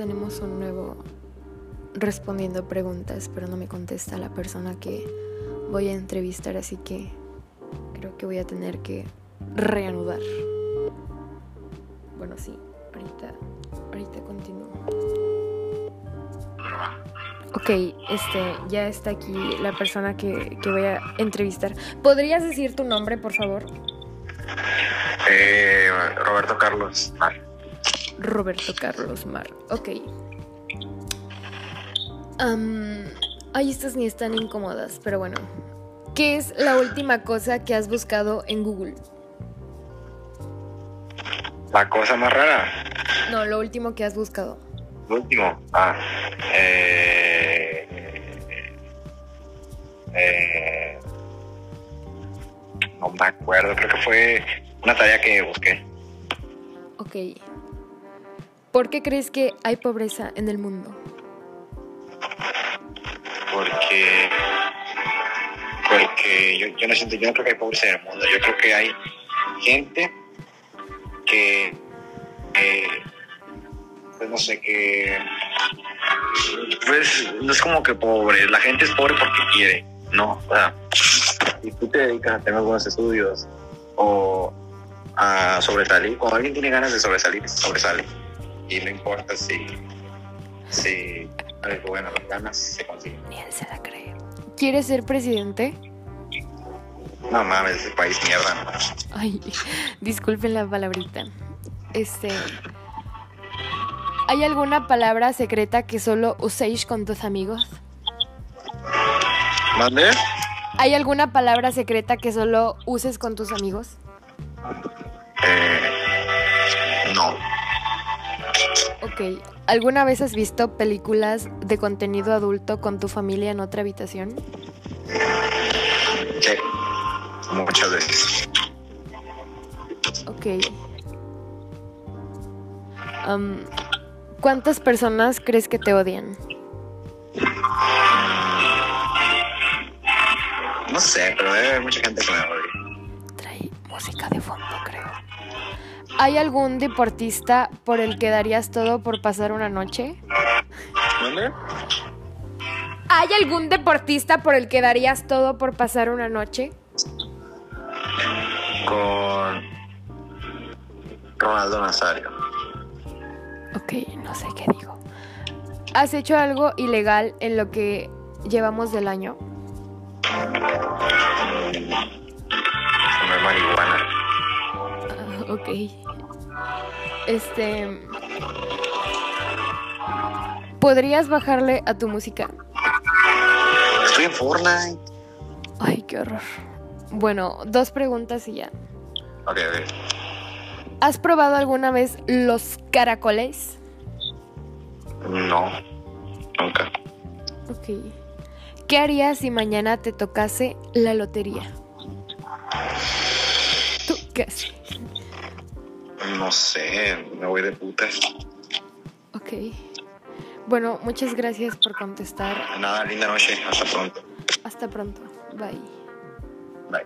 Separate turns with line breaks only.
tenemos un nuevo respondiendo preguntas, pero no me contesta la persona que voy a entrevistar, así que creo que voy a tener que reanudar. Bueno, sí, ahorita, ahorita continúo. Ok, este, ya está aquí la persona que, que voy a entrevistar. ¿Podrías decir tu nombre, por favor?
Eh, Roberto Carlos.
Roberto Carlos Mar. Ok. Am, ay, estas ni están incómodas, pero bueno. ¿Qué es la última cosa que has buscado en Google?
La cosa más rara.
No, lo último que has buscado.
Lo último. Ah. Eh, eh, no me acuerdo. Creo que fue una tarea que busqué.
Ok. ¿Por qué crees que hay pobreza en el mundo?
Porque. Porque yo, no siento, yo no creo que hay pobreza en el mundo. Yo creo que hay gente que. que, pues no sé, que. Pues no es como que pobre. La gente es pobre porque quiere. No, o sea, si tú te dedicas a tener buenos estudios o a sobresalir, cuando alguien tiene ganas de sobresalir, sobresale. Y no importa si, si algo bueno, las ganas se consiguen.
Ni él se la cree. ¿Quieres ser presidente?
No mames, ese país mierda. no.
Ay, disculpen la palabrita. Este. ¿Hay alguna palabra secreta que solo uséis con tus amigos?
¿Mande?
¿Hay alguna palabra secreta que solo uses con tus amigos?
Eh,
Ok. ¿Alguna vez has visto películas de contenido adulto con tu familia en otra habitación?
Sí. Muchas veces.
Ok. ¿Cuántas personas crees que te odian?
No sé, pero debe haber mucha gente que me odia.
Música de fondo, creo. ¿Hay algún deportista por el que darías todo por pasar una noche?
¿Dónde?
¿Hay algún deportista por el que darías todo por pasar una noche?
Con Ronaldo Nazario.
Ok, no sé qué digo. ¿Has hecho algo ilegal en lo que llevamos del año? Este. ¿Podrías bajarle a tu música?
Estoy en Fortnite.
Ay, qué horror. Bueno, dos preguntas y ya.
Ok, ok.
¿Has probado alguna vez los caracoles?
No. Nunca.
Ok. ¿Qué harías si mañana te tocase la lotería? ¿Tú qué haces?
No sé. Me voy de putas.
Ok. Bueno, muchas gracias por contestar.
Nada, linda noche. Hasta pronto.
Hasta pronto. Bye.
Bye.